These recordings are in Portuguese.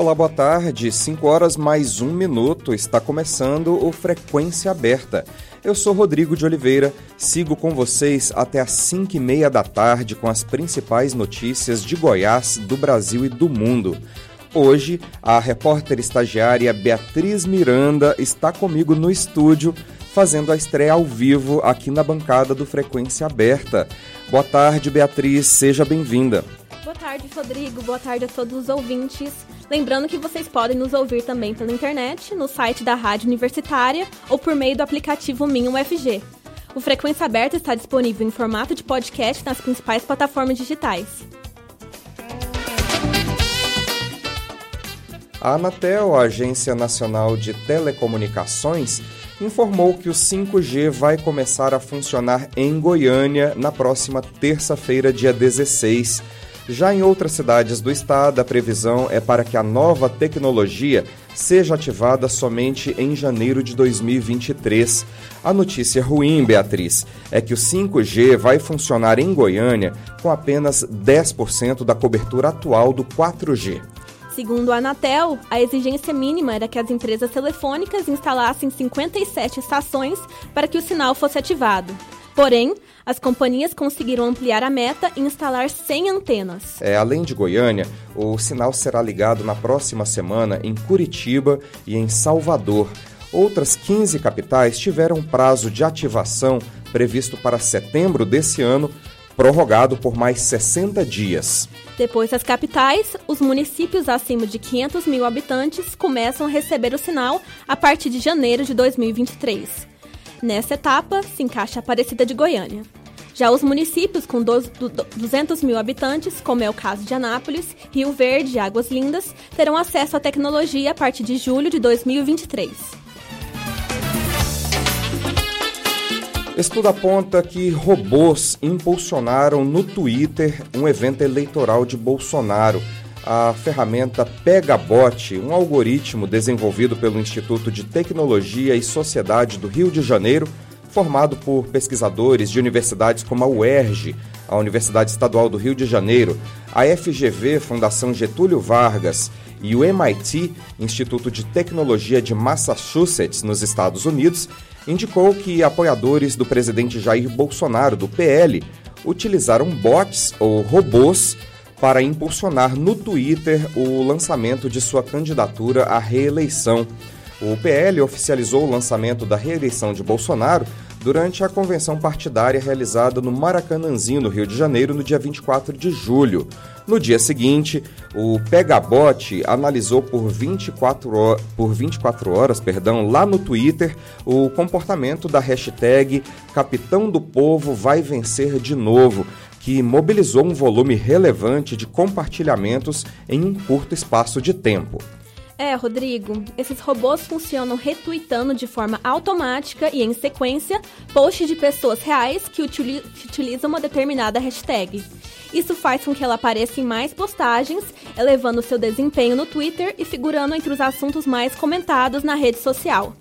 Olá, boa tarde. 5 horas mais um minuto. Está começando o Frequência Aberta. Eu sou Rodrigo de Oliveira, sigo com vocês até às 5 e meia da tarde com as principais notícias de Goiás, do Brasil e do mundo. Hoje, a repórter estagiária Beatriz Miranda está comigo no estúdio, fazendo a estreia ao vivo aqui na bancada do Frequência Aberta. Boa tarde, Beatriz, seja bem-vinda. Boa tarde, Rodrigo. Boa tarde a todos os ouvintes. Lembrando que vocês podem nos ouvir também pela internet, no site da Rádio Universitária ou por meio do aplicativo Minho UFG. O Frequência Aberta está disponível em formato de podcast nas principais plataformas digitais. A Anatel, a Agência Nacional de Telecomunicações, informou que o 5G vai começar a funcionar em Goiânia na próxima terça-feira, dia 16. Já em outras cidades do estado, a previsão é para que a nova tecnologia seja ativada somente em janeiro de 2023. A notícia ruim, Beatriz, é que o 5G vai funcionar em Goiânia com apenas 10% da cobertura atual do 4G. Segundo a Anatel, a exigência mínima era que as empresas telefônicas instalassem 57 estações para que o sinal fosse ativado. Porém, as companhias conseguiram ampliar a meta e instalar 100 antenas. É, além de Goiânia, o sinal será ligado na próxima semana em Curitiba e em Salvador. Outras 15 capitais tiveram prazo de ativação previsto para setembro desse ano, prorrogado por mais 60 dias. Depois das capitais, os municípios acima de 500 mil habitantes começam a receber o sinal a partir de janeiro de 2023. Nessa etapa se encaixa a Aparecida de Goiânia. Já os municípios com 200 mil habitantes, como é o caso de Anápolis, Rio Verde e Águas Lindas, terão acesso à tecnologia a partir de julho de 2023. Estudo aponta que robôs impulsionaram no Twitter um evento eleitoral de Bolsonaro. A ferramenta Pegabot, um algoritmo desenvolvido pelo Instituto de Tecnologia e Sociedade do Rio de Janeiro, formado por pesquisadores de universidades como a UERJ, a Universidade Estadual do Rio de Janeiro, a FGV, Fundação Getúlio Vargas, e o MIT, Instituto de Tecnologia de Massachusetts, nos Estados Unidos, indicou que apoiadores do presidente Jair Bolsonaro, do PL, utilizaram bots ou robôs para impulsionar no Twitter o lançamento de sua candidatura à reeleição. O PL oficializou o lançamento da reeleição de Bolsonaro durante a convenção partidária realizada no Maracanãzinho, no Rio de Janeiro, no dia 24 de julho. No dia seguinte, o Pegabot analisou por 24, horas, por 24 horas perdão, lá no Twitter o comportamento da hashtag Capitão do Povo vai vencer de novo, que mobilizou um volume relevante de compartilhamentos em um curto espaço de tempo. É, Rodrigo, esses robôs funcionam retweetando de forma automática e em sequência posts de pessoas reais que, utilizam uma determinada hashtag. Isso faz com que ela apareça em mais postagens, elevando seu desempenho no Twitter e figurando entre os assuntos mais comentados na rede social.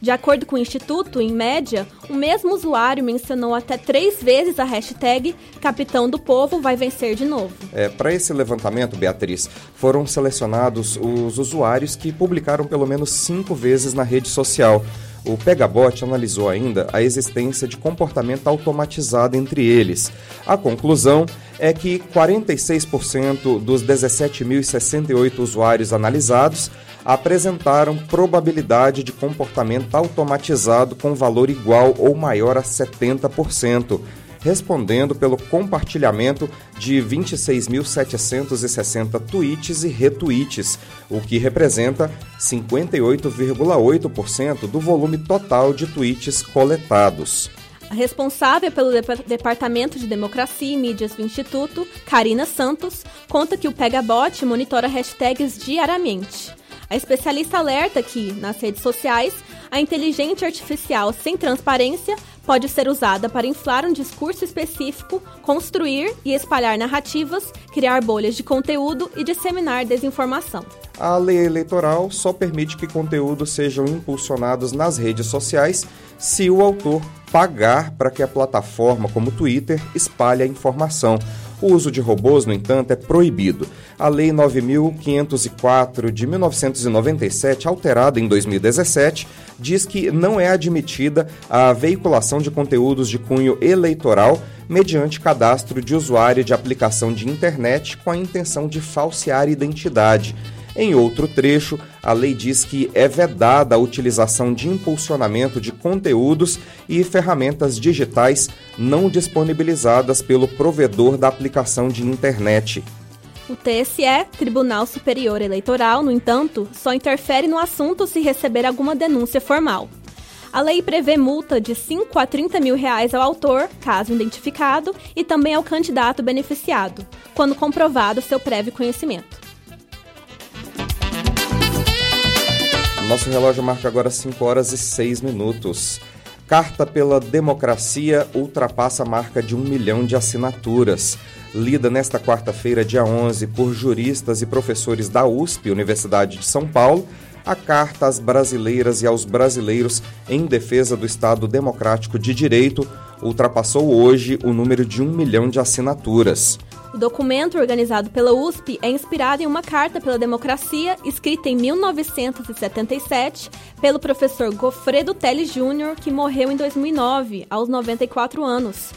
De acordo com o Instituto, em média, o mesmo usuário mencionou até três vezes a hashtag Capitão do Povo vai vencer de novo. É, Para esse levantamento, Beatriz, foram selecionados os usuários que publicaram pelo menos cinco vezes na rede social. O Pegabot analisou ainda a existência de comportamento automatizado entre eles. A conclusão é que 46% dos 17.068 usuários analisados apresentaram probabilidade de comportamento automatizado com valor igual ou maior a 70%, respondendo pelo compartilhamento de 26.760 tweets e retweets, o que representa 58,8% do volume total de tweets coletados. A responsável pelo Departamento de Democracia e Mídias do Instituto, Karina Santos, conta que o Pegabot monitora hashtags diariamente. A especialista alerta que, nas redes sociais, a inteligência artificial sem transparência pode ser usada para inflar um discurso específico, construir e espalhar narrativas, criar bolhas de conteúdo e disseminar desinformação. A lei eleitoral só permite que conteúdos sejam impulsionados nas redes sociais se o autor pagar para que a plataforma, como Twitter, espalhe a informação. O uso de robôs, no entanto, é proibido. A Lei 9.504 de 1997, alterada em 2017, diz que não é admitida a veiculação de conteúdos de cunho eleitoral mediante cadastro de usuário de aplicação de internet com a intenção de falsear identidade. Em outro trecho, a lei diz que é vedada a utilização de impulsionamento de conteúdos e ferramentas digitais não disponibilizadas pelo provedor da aplicação de internet. O TSE, Tribunal Superior Eleitoral, no entanto, só interfere no assunto se receber alguma denúncia formal. A lei prevê multa de 5 a 30 mil reais ao autor, caso identificado, e também ao candidato beneficiado, quando comprovado seu prévio conhecimento. Nosso relógio marca agora 5 horas e 6 minutos. Carta pela Democracia ultrapassa a marca de um milhão de assinaturas. Lida nesta quarta-feira, dia 11, por juristas e professores da USP, Universidade de São Paulo, a carta às brasileiras e aos brasileiros em defesa do Estado Democrático de Direito ultrapassou hoje o número de um milhão de assinaturas. O documento, organizado pela USP, é inspirado em uma carta pela democracia escrita em 1977 pelo professor Goffredo Teles Jr., que morreu em 2009, aos 94 anos.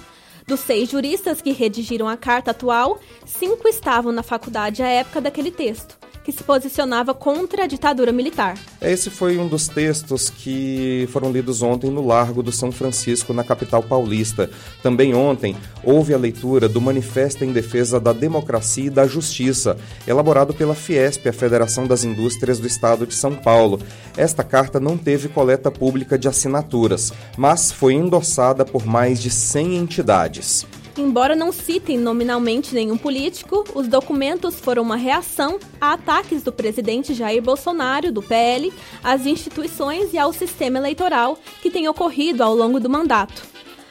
Dos seis juristas que redigiram a carta atual, cinco estavam na faculdade à época daquele texto que se posicionava contra a ditadura militar. Esse foi um dos textos que foram lidos ontem no Largo do São Francisco, na capital paulista. Também ontem houve a leitura do Manifesto em Defesa da Democracia e da Justiça, elaborado pela Fiesp, a Federação das Indústrias do Estado de São Paulo. Esta carta não teve coleta pública de assinaturas, mas foi endossada por mais de 100 entidades. Embora não citem nominalmente nenhum político, os documentos foram uma reação a ataques do presidente Jair Bolsonaro, do PL, às instituições e ao sistema eleitoral que tem ocorrido ao longo do mandato.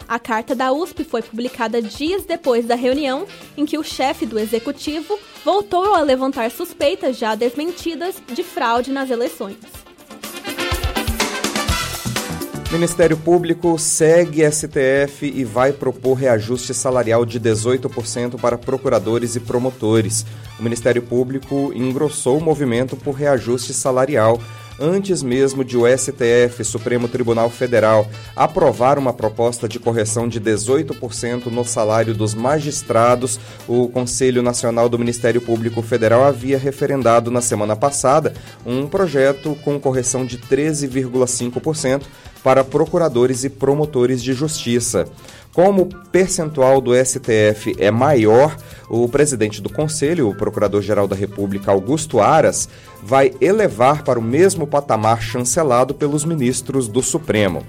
A carta da USP foi publicada dias depois da reunião em que o chefe do executivo voltou a levantar suspeitas já desmentidas de fraude nas eleições. Ministério Público segue STF e vai propor reajuste salarial de 18% para procuradores e promotores. O Ministério Público engrossou o movimento por reajuste salarial antes mesmo de o STF, Supremo Tribunal Federal, aprovar uma proposta de correção de 18% no salário dos magistrados, o Conselho Nacional do Ministério Público Federal havia referendado na semana passada um projeto com correção de 13,5% para procuradores e promotores de justiça. Como o percentual do STF é maior, o presidente do Conselho, o Procurador-Geral da República, Augusto Aras, vai elevar para o mesmo patamar chancelado pelos ministros do Supremo.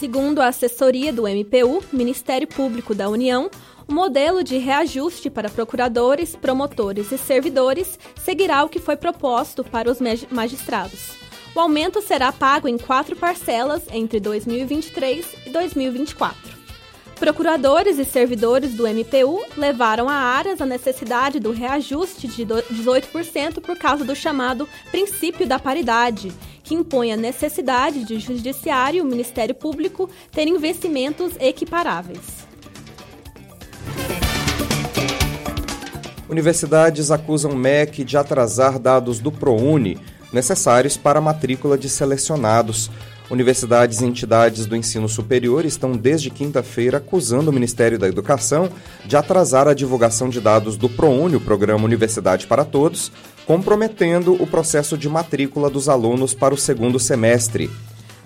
Segundo a assessoria do MPU, Ministério Público da União, o modelo de reajuste para procuradores, promotores e servidores seguirá o que foi proposto para os magistrados. O aumento será pago em quatro parcelas entre 2023 e 2024. Procuradores e servidores do MPU levaram a Aras a necessidade do reajuste de 18% por causa do chamado princípio da paridade, que impõe a necessidade de Judiciário e o Ministério Público ter investimentos equiparáveis. Universidades acusam MEC de atrasar dados do ProUni necessários para a matrícula de selecionados. Universidades e entidades do ensino superior estão desde quinta-feira acusando o Ministério da Educação de atrasar a divulgação de dados do ProUni, o programa Universidade para Todos, comprometendo o processo de matrícula dos alunos para o segundo semestre.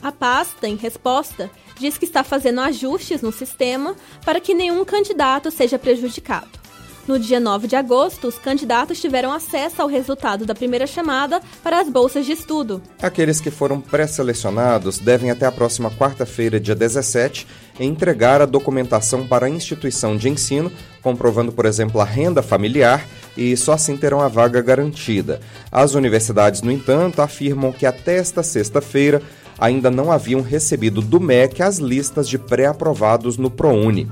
A pasta, em resposta, diz que está fazendo ajustes no sistema para que nenhum candidato seja prejudicado. No dia 9 de agosto, os candidatos tiveram acesso ao resultado da primeira chamada para as bolsas de estudo. Aqueles que foram pré-selecionados devem até a próxima quarta-feira, dia 17, entregar a documentação para a instituição de ensino, comprovando, por exemplo, a renda familiar, e só assim terão a vaga garantida. As universidades, no entanto, afirmam que até esta sexta-feira ainda não haviam recebido do MEC as listas de pré-aprovados no ProUni.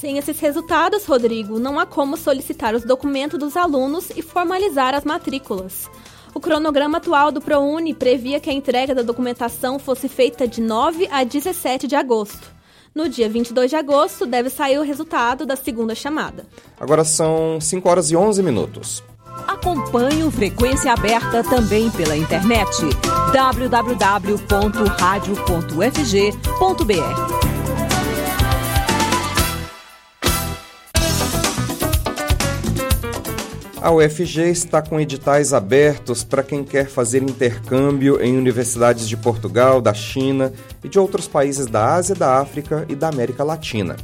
Sem esses resultados, Rodrigo, não há como solicitar os documentos dos alunos e formalizar as matrículas. O cronograma atual do ProUni previa que a entrega da documentação fosse feita de 9 a 17 de agosto. No dia 22 de agosto, deve sair o resultado da segunda chamada. Agora são 5 horas e 11 minutos. Acompanhe o Frequência Aberta também pela internet www.radio.fg.br. A UFG está com editais abertos para quem quer fazer intercâmbio em universidades de Portugal, da China e de outros países da Ásia, da África e da América Latina.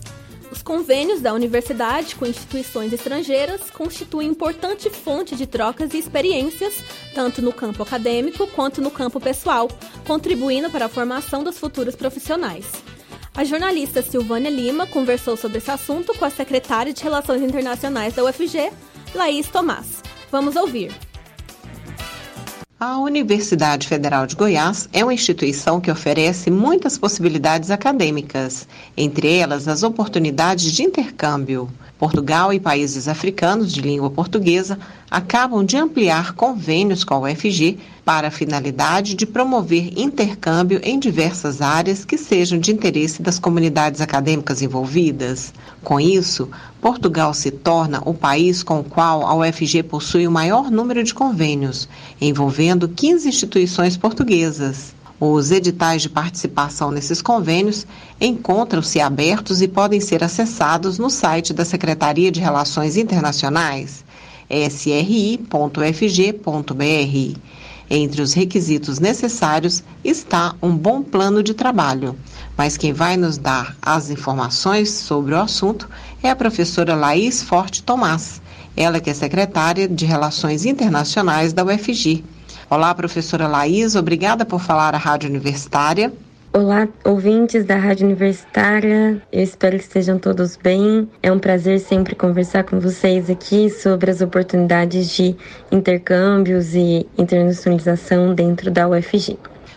Os convênios da universidade com instituições estrangeiras constituem importante fonte de trocas e experiências, tanto no campo acadêmico quanto no campo pessoal, contribuindo para a formação dos futuros profissionais. A jornalista Silvânia Lima conversou sobre esse assunto com a secretária de Relações Internacionais da UFG, Laís Tomás. Vamos ouvir. A Universidade Federal de Goiás é uma instituição que oferece muitas possibilidades acadêmicas, entre elas as oportunidades de intercâmbio. Portugal e países africanos de língua portuguesa acabam de ampliar convênios com a UFG para a finalidade de promover intercâmbio em diversas áreas que sejam de interesse das comunidades acadêmicas envolvidas. Com isso, Portugal se torna o país com o qual a UFG possui o maior número de convênios, envolvendo 15 instituições portuguesas. Os editais de participação nesses convênios encontram-se abertos e podem ser acessados no site da Secretaria de Relações Internacionais, sri.fg.br. Entre os requisitos necessários está um bom plano de trabalho, mas quem vai nos dar as informações sobre o assunto é a professora Laís Forte Tomás, ela que é secretária de Relações Internacionais da UFG. Olá, professora Laís, obrigada por falar à Rádio Universitária. Olá, ouvintes da Rádio Universitária. Eu espero que estejam todos bem. É um prazer sempre conversar com vocês aqui sobre as oportunidades de intercâmbios e internacionalização dentro da UFG.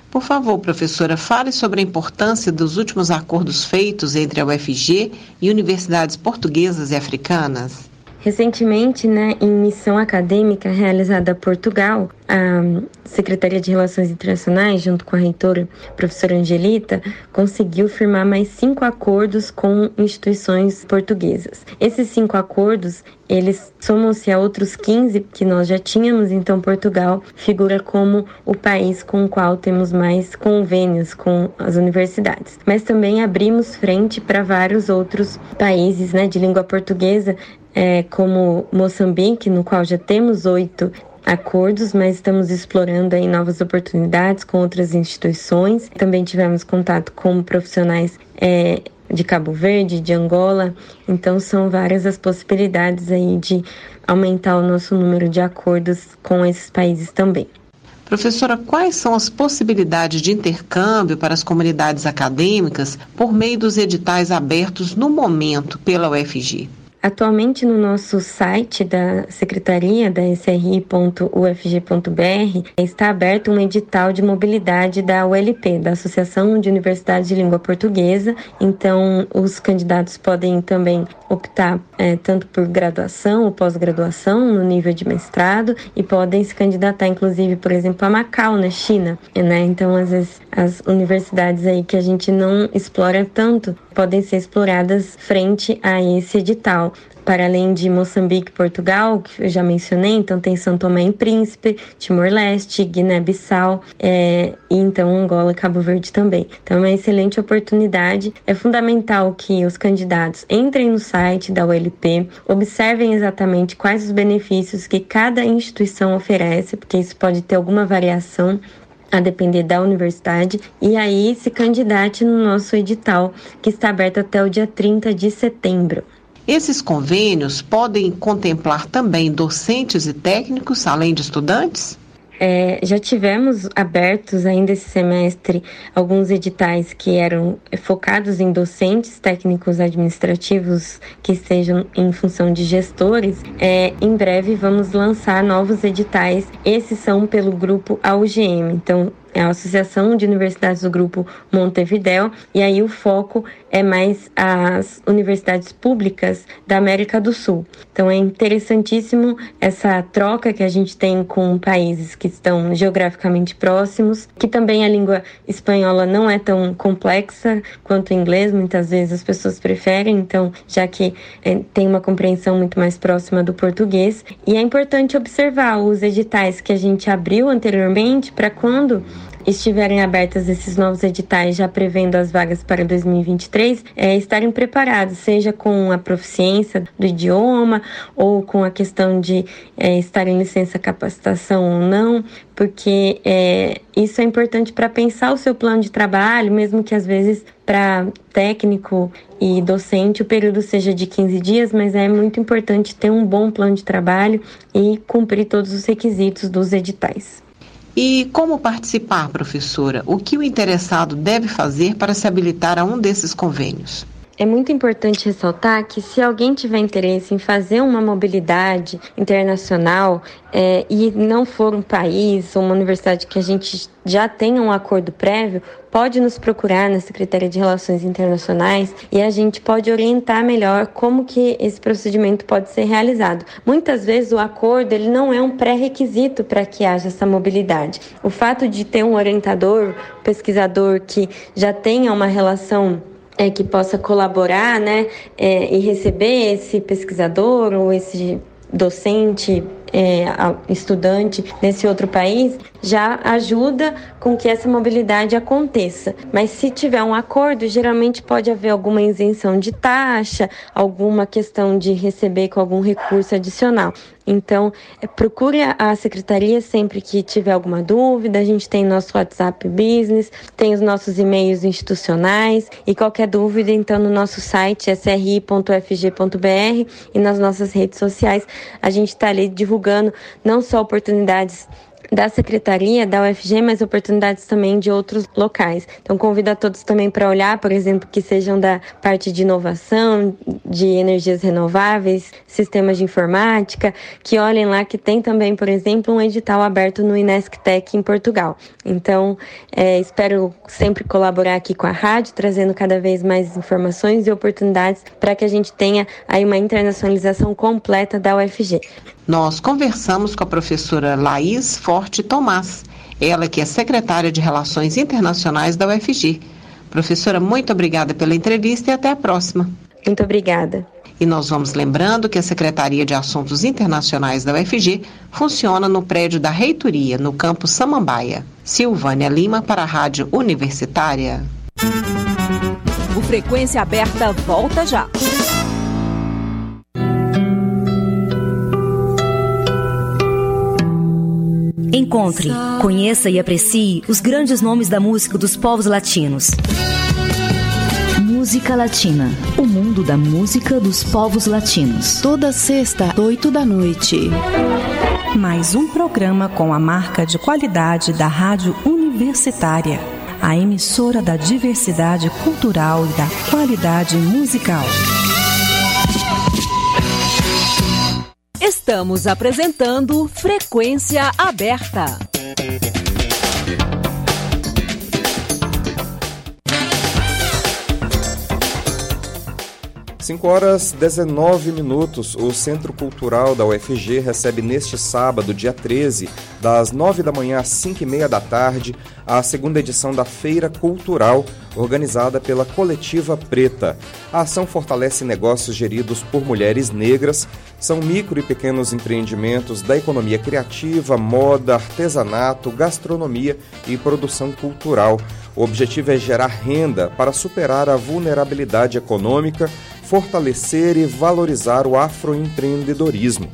Por favor, professora, fale sobre a importância dos últimos acordos feitos entre a UFG e universidades portuguesas e africanas. Recentemente, né, em missão acadêmica realizada a Portugal, a Secretaria de Relações Internacionais, junto com a reitora, professora Angelita, conseguiu firmar mais cinco acordos com instituições portuguesas. Esses cinco acordos, eles somam-se a outros 15 que nós já tínhamos, então Portugal figura como o país com o qual temos mais convênios com as universidades. Mas também abrimos frente para vários outros países né, de língua portuguesa, é, como Moçambique, no qual já temos oito acordos, mas estamos explorando aí novas oportunidades com outras instituições. Também tivemos contato com profissionais é, de Cabo Verde, de Angola. Então são várias as possibilidades aí de aumentar o nosso número de acordos com esses países também. Professora, quais são as possibilidades de intercâmbio para as comunidades acadêmicas por meio dos editais abertos no momento pela UFG? Atualmente no nosso site da Secretaria da SRI.ufg.br está aberto um edital de mobilidade da ULP, da Associação de Universidades de Língua Portuguesa. Então, os candidatos podem também optar é, tanto por graduação ou pós-graduação no nível de mestrado e podem se candidatar, inclusive, por exemplo, a Macau, na China. Né? Então, às vezes, as universidades aí que a gente não explora tanto podem ser exploradas frente a esse edital para além de Moçambique e Portugal, que eu já mencionei, então tem São Tomé e Príncipe, Timor-Leste, Guiné-Bissau é, e então Angola e Cabo Verde também. Então é uma excelente oportunidade. É fundamental que os candidatos entrem no site da ULP, observem exatamente quais os benefícios que cada instituição oferece, porque isso pode ter alguma variação a depender da universidade, e aí se candidate no nosso edital, que está aberto até o dia 30 de setembro. Esses convênios podem contemplar também docentes e técnicos, além de estudantes? É, já tivemos abertos ainda esse semestre alguns editais que eram focados em docentes técnicos administrativos que estejam em função de gestores. É, em breve vamos lançar novos editais. Esses são pelo grupo AUGM. Então, é a Associação de Universidades do Grupo Montevideo, e aí o foco é mais as universidades públicas da América do Sul. Então é interessantíssimo essa troca que a gente tem com países que estão geograficamente próximos, que também a língua espanhola não é tão complexa quanto o inglês, muitas vezes as pessoas preferem, então já que é, tem uma compreensão muito mais próxima do português. E é importante observar os editais que a gente abriu anteriormente para quando estiverem abertas esses novos editais, já prevendo as vagas para 2023, é, estarem preparados, seja com a proficiência do idioma ou com a questão de é, estar em licença capacitação ou não, porque é, isso é importante para pensar o seu plano de trabalho, mesmo que às vezes para técnico e docente o período seja de 15 dias, mas é muito importante ter um bom plano de trabalho e cumprir todos os requisitos dos editais. E como participar, professora? O que o interessado deve fazer para se habilitar a um desses convênios? É muito importante ressaltar que se alguém tiver interesse em fazer uma mobilidade internacional é, e não for um país ou uma universidade que a gente já tenha um acordo prévio, pode nos procurar na Secretaria de Relações Internacionais e a gente pode orientar melhor como que esse procedimento pode ser realizado. Muitas vezes o acordo ele não é um pré-requisito para que haja essa mobilidade. O fato de ter um orientador, pesquisador que já tenha uma relação é, que possa colaborar né, é, e receber esse pesquisador ou esse docente, é, estudante nesse outro país, já ajuda com que essa mobilidade aconteça. Mas se tiver um acordo, geralmente pode haver alguma isenção de taxa, alguma questão de receber com algum recurso adicional. Então, é, procure a secretaria sempre que tiver alguma dúvida. A gente tem nosso WhatsApp Business, tem os nossos e-mails institucionais e qualquer dúvida, então, no nosso site sri.fg.br e nas nossas redes sociais, a gente está ali divulgando não só oportunidades da secretaria da UFG, mas oportunidades também de outros locais. Então convido a todos também para olhar, por exemplo, que sejam da parte de inovação, de energias renováveis, sistemas de informática, que olhem lá que tem também, por exemplo, um edital aberto no Inesctec em Portugal. Então é, espero sempre colaborar aqui com a rádio, trazendo cada vez mais informações e oportunidades para que a gente tenha aí uma internacionalização completa da UFG. Nós conversamos com a professora Laís Forte Tomás, ela que é secretária de Relações Internacionais da UFG. Professora, muito obrigada pela entrevista e até a próxima. Muito obrigada. E nós vamos lembrando que a Secretaria de Assuntos Internacionais da UFG funciona no prédio da Reitoria, no campus Samambaia. Silvânia Lima para a Rádio Universitária. O Frequência Aberta volta já. Encontre, conheça e aprecie os grandes nomes da música dos povos latinos. Música Latina. O mundo da música dos povos latinos. Toda sexta, oito da noite. Mais um programa com a marca de qualidade da Rádio Universitária. A emissora da diversidade cultural e da qualidade musical. Estamos apresentando Frequência Aberta. 5 horas 19 minutos. O Centro Cultural da UFG recebe neste sábado, dia 13, das 9 da manhã às 5 e meia da tarde, a segunda edição da Feira Cultural, organizada pela Coletiva Preta. A ação fortalece negócios geridos por mulheres negras, são micro e pequenos empreendimentos da economia criativa, moda, artesanato, gastronomia e produção cultural. O objetivo é gerar renda para superar a vulnerabilidade econômica fortalecer e valorizar o afroempreendedorismo.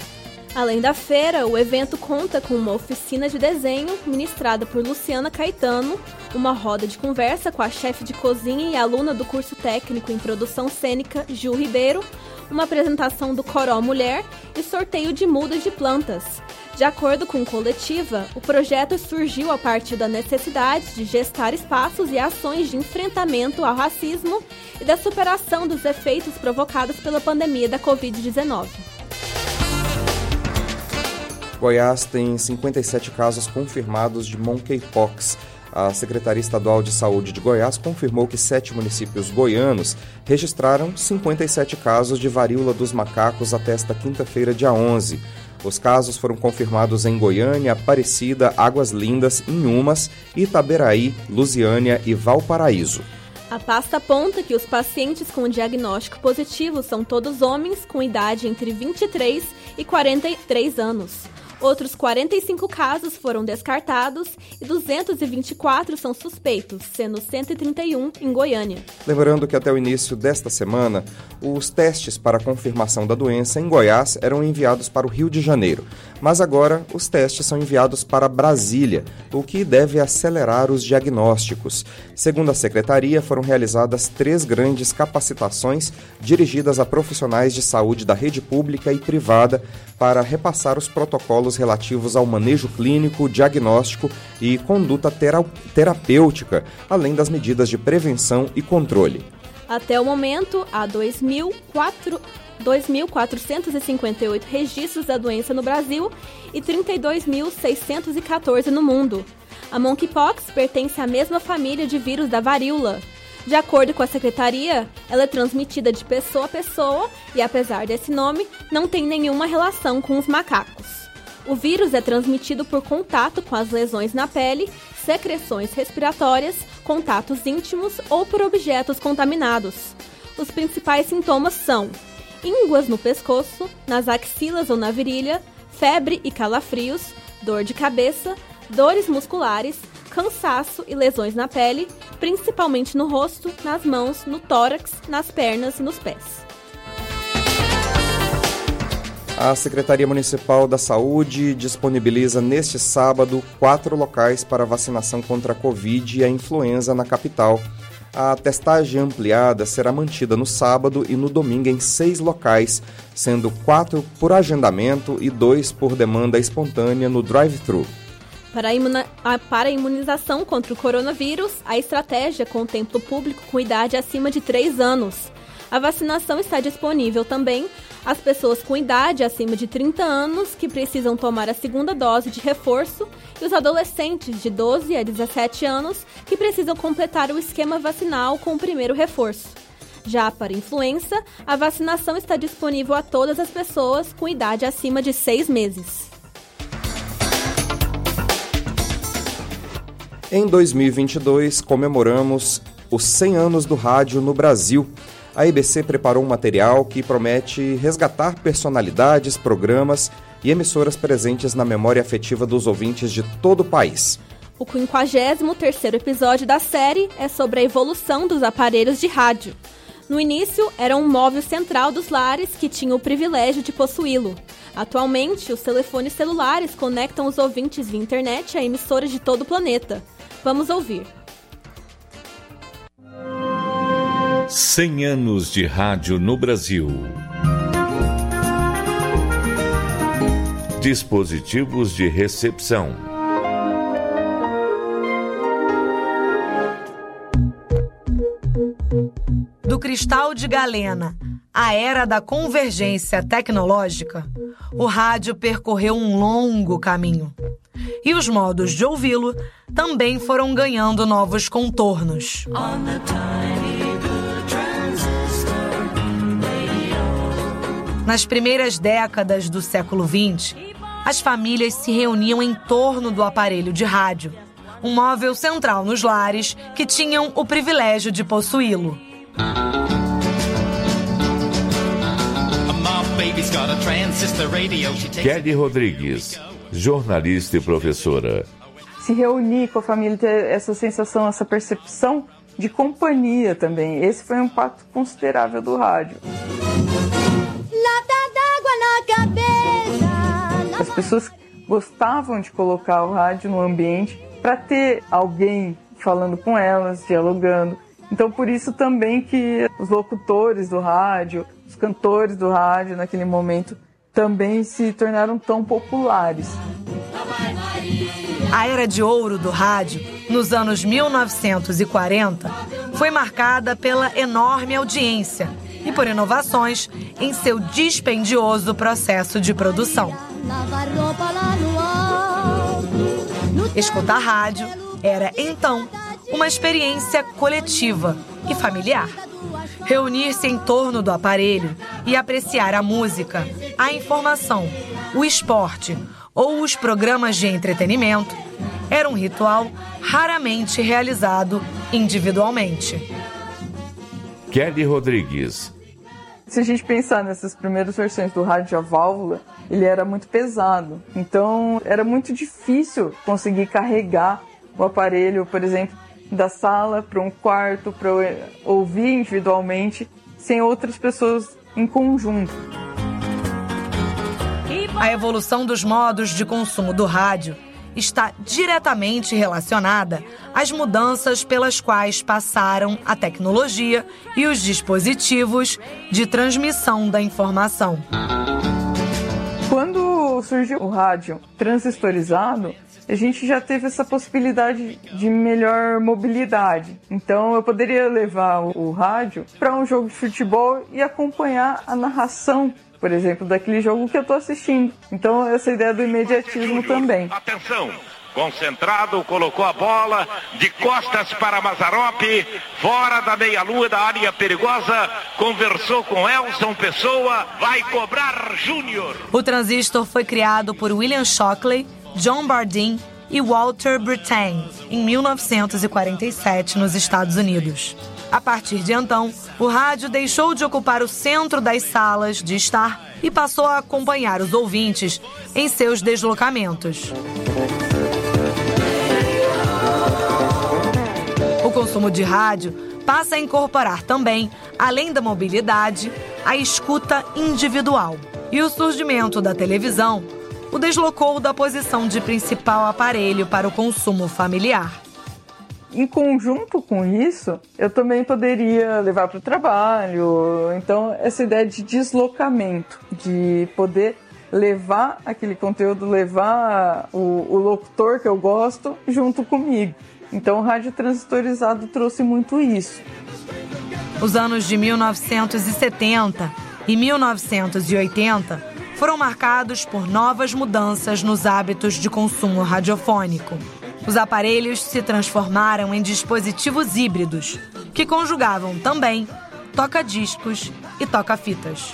Além da feira, o evento conta com uma oficina de desenho ministrada por Luciana Caetano, uma roda de conversa com a chefe de cozinha e aluna do curso técnico em produção cênica, Ju Ribeiro, uma apresentação do Coró Mulher e sorteio de mudas de plantas. De acordo com Coletiva, o projeto surgiu a partir da necessidade de gestar espaços e ações de enfrentamento ao racismo e da superação dos efeitos provocados pela pandemia da Covid-19. Goiás tem 57 casos confirmados de monkeypox. A Secretaria Estadual de Saúde de Goiás confirmou que sete municípios goianos registraram 57 casos de varíola dos macacos até esta quinta-feira, dia 11. Os casos foram confirmados em Goiânia, Aparecida, Águas Lindas, Inhumas, Itaberaí, Lusiânia e Valparaíso. A pasta aponta que os pacientes com diagnóstico positivo são todos homens com idade entre 23 e 43 anos. Outros 45 casos foram descartados e 224 são suspeitos, sendo 131 em Goiânia. Lembrando que até o início desta semana, os testes para confirmação da doença em Goiás eram enviados para o Rio de Janeiro, mas agora os testes são enviados para Brasília, o que deve acelerar os diagnósticos. Segundo a secretaria, foram realizadas três grandes capacitações dirigidas a profissionais de saúde da rede pública e privada para repassar os protocolos relativos ao manejo clínico, diagnóstico e conduta terapêutica, além das medidas de prevenção e controle. Até o momento, há 2.458 registros da doença no Brasil e 32.614 no mundo. A monkeypox pertence à mesma família de vírus da varíola, de acordo com a secretaria, ela é transmitida de pessoa a pessoa e, apesar desse nome, não tem nenhuma relação com os macacos. O vírus é transmitido por contato com as lesões na pele, secreções respiratórias, contatos íntimos ou por objetos contaminados. Os principais sintomas são ínguas no pescoço, nas axilas ou na virilha, febre e calafrios, dor de cabeça, dores musculares, cansaço e lesões na pele, principalmente no rosto, nas mãos, no tórax, nas pernas e nos pés. A Secretaria Municipal da Saúde disponibiliza neste sábado quatro locais para vacinação contra a Covid e a influenza na capital. A testagem ampliada será mantida no sábado e no domingo em seis locais, sendo quatro por agendamento e dois por demanda espontânea no drive-thru. Para a, imunização contra o coronavírus, a estratégia contempla o público com idade acima de 3 anos. A vacinação está disponível também às pessoas com idade acima de 30 anos que precisam tomar a segunda dose de reforço e os adolescentes de 12 a 17 anos que precisam completar o esquema vacinal com o primeiro reforço. Já para influenza, a vacinação está disponível a todas as pessoas com idade acima de 6 meses. Em 2022, comemoramos os 100 anos do rádio no Brasil a IBC preparou um material que promete resgatar personalidades, programas e emissoras presentes na memória afetiva dos ouvintes de todo o país. O 53º episódio da série é sobre a evolução dos aparelhos de rádio. No início, era um móvel central dos lares que tinha o privilégio de possuí-lo. Atualmente, os telefones celulares conectam os ouvintes via internet a emissoras de todo o planeta. Vamos ouvir. 100 anos de rádio no Brasil. Dispositivos de recepção. Do cristal de Galena à era da convergência tecnológica, o rádio percorreu um longo caminho. E os modos de ouvi-lo também foram ganhando novos contornos. Nas primeiras décadas do século XX, as famílias se reuniam em torno do aparelho de rádio, um móvel central nos lares que tinham o privilégio de possuí-lo. Kelly Rodrigues, jornalista e professora. Se reunir com a família, ter essa sensação, essa percepção de companhia também. Esse foi um impacto considerável do rádio. As pessoas gostavam de colocar o rádio no ambiente para ter alguém falando com elas, dialogando. Então por isso também que os locutores do rádio, os cantores do rádio naquele momento também se tornaram tão populares. A era de ouro do rádio, nos anos 1940, foi marcada pela enorme audiência e por inovações em seu dispendioso processo de produção. Escutar rádio era então uma experiência coletiva e familiar. Reunir-se em torno do aparelho e apreciar a música, a informação, o esporte ou os programas de entretenimento era um ritual raramente realizado individualmente. Kelly Rodrigues. Se a gente pensar nessas primeiras versões do rádio a válvula, ele era muito pesado. Então era muito difícil conseguir carregar o aparelho, por exemplo, da sala para um quarto para ouvir individualmente sem outras pessoas em conjunto. A evolução dos modos de consumo do rádio está diretamente relacionada às mudanças pelas quais passaram a tecnologia e os dispositivos de transmissão da informação. Quando surgiu o rádio transistorizado, a gente já teve essa possibilidade de melhor mobilidade. Então eu poderia levar o rádio para um jogo de futebol e acompanhar a narração por exemplo, daquele jogo que eu estou assistindo. Então, essa ideia do imediatismo também. Atenção! Concentrado, colocou a bola de costas para Mazarope, fora da meia-lua da área perigosa, conversou com Elson Pessoa, vai cobrar Júnior. O transistor foi criado por William Shockley, John Bardeen e Walter Brittain em 1947 nos Estados Unidos. A partir de então, o rádio deixou de ocupar o centro das salas de estar e passou a acompanhar os ouvintes em seus deslocamentos. O consumo de rádio passa a incorporar também, além da mobilidade, a escuta individual. E o surgimento da televisão o deslocou da posição de principal aparelho para o consumo familiar em conjunto com isso, eu também poderia levar para o trabalho. Então, essa ideia de deslocamento, de poder levar aquele conteúdo, levar o, o locutor que eu gosto junto comigo. Então, o rádio transistorizado trouxe muito isso. Os anos de 1970 e 1980 foram marcados por novas mudanças nos hábitos de consumo radiofônico. Os aparelhos se transformaram em dispositivos híbridos, que conjugavam também toca-discos e toca-fitas.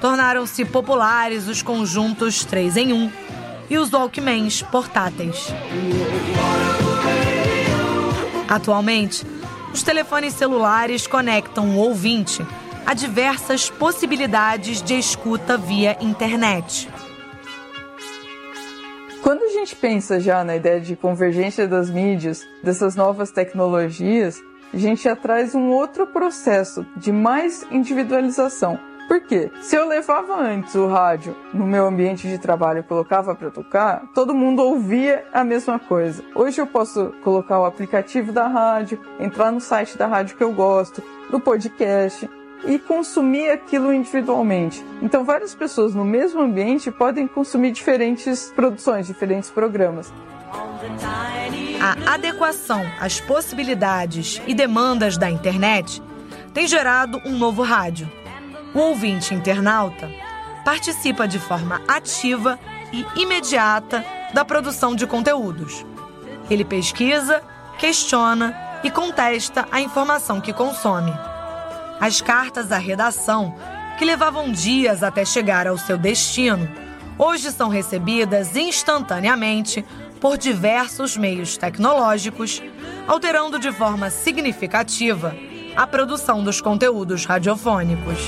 Tornaram-se populares os conjuntos 3 em 1 e os Walkmans portáteis. Atualmente, os telefones celulares conectam o ouvinte a diversas possibilidades de escuta via internet. Quando a gente pensa já na ideia de convergência das mídias, dessas novas tecnologias, a gente já traz um outro processo de mais individualização. Por quê? Se eu levava antes o rádio no meu ambiente de trabalho e colocava para tocar, todo mundo ouvia a mesma coisa. Hoje eu posso colocar o aplicativo da rádio, entrar no site da rádio que eu gosto, do podcast, e consumir aquilo individualmente. Então, várias pessoas no mesmo ambiente podem consumir diferentes produções, diferentes programas. A adequação às possibilidades e demandas da internet tem gerado um novo rádio. O ouvinte internauta participa de forma ativa e imediata da produção de conteúdos. Ele pesquisa, questiona e contesta a informação que consome. As cartas à redação, que levavam dias até chegar ao seu destino, hoje são recebidas instantaneamente por diversos meios tecnológicos, alterando de forma significativa a produção dos conteúdos radiofônicos.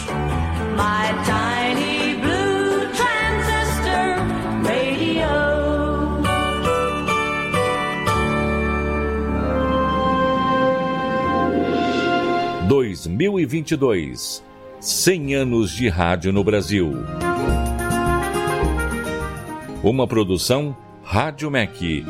2022. 100 anos de rádio no Brasil. Uma produção Rádio MEC.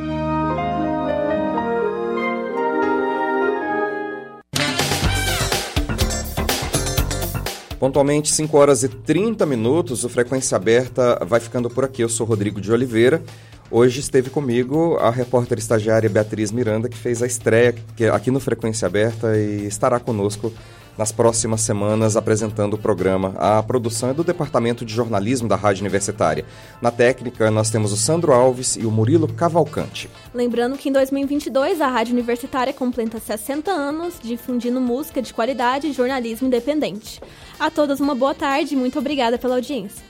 Pontualmente 5 horas e 30 minutos, o Frequência Aberta vai ficando por aqui. Eu sou Rodrigo de Oliveira. Hoje esteve comigo a repórter estagiária Beatriz Miranda, que fez a estreia aqui no Frequência Aberta e estará conosco nas próximas semanas apresentando o programa. A produção é do Departamento de Jornalismo da Rádio Universitária. Na técnica, nós temos o Sandro Alves e o Murilo Cavalcante. Lembrando que em 2022 a Rádio Universitária completa 60 anos difundindo música de qualidade e jornalismo independente. A todos uma boa tarde e muito obrigada pela audiência.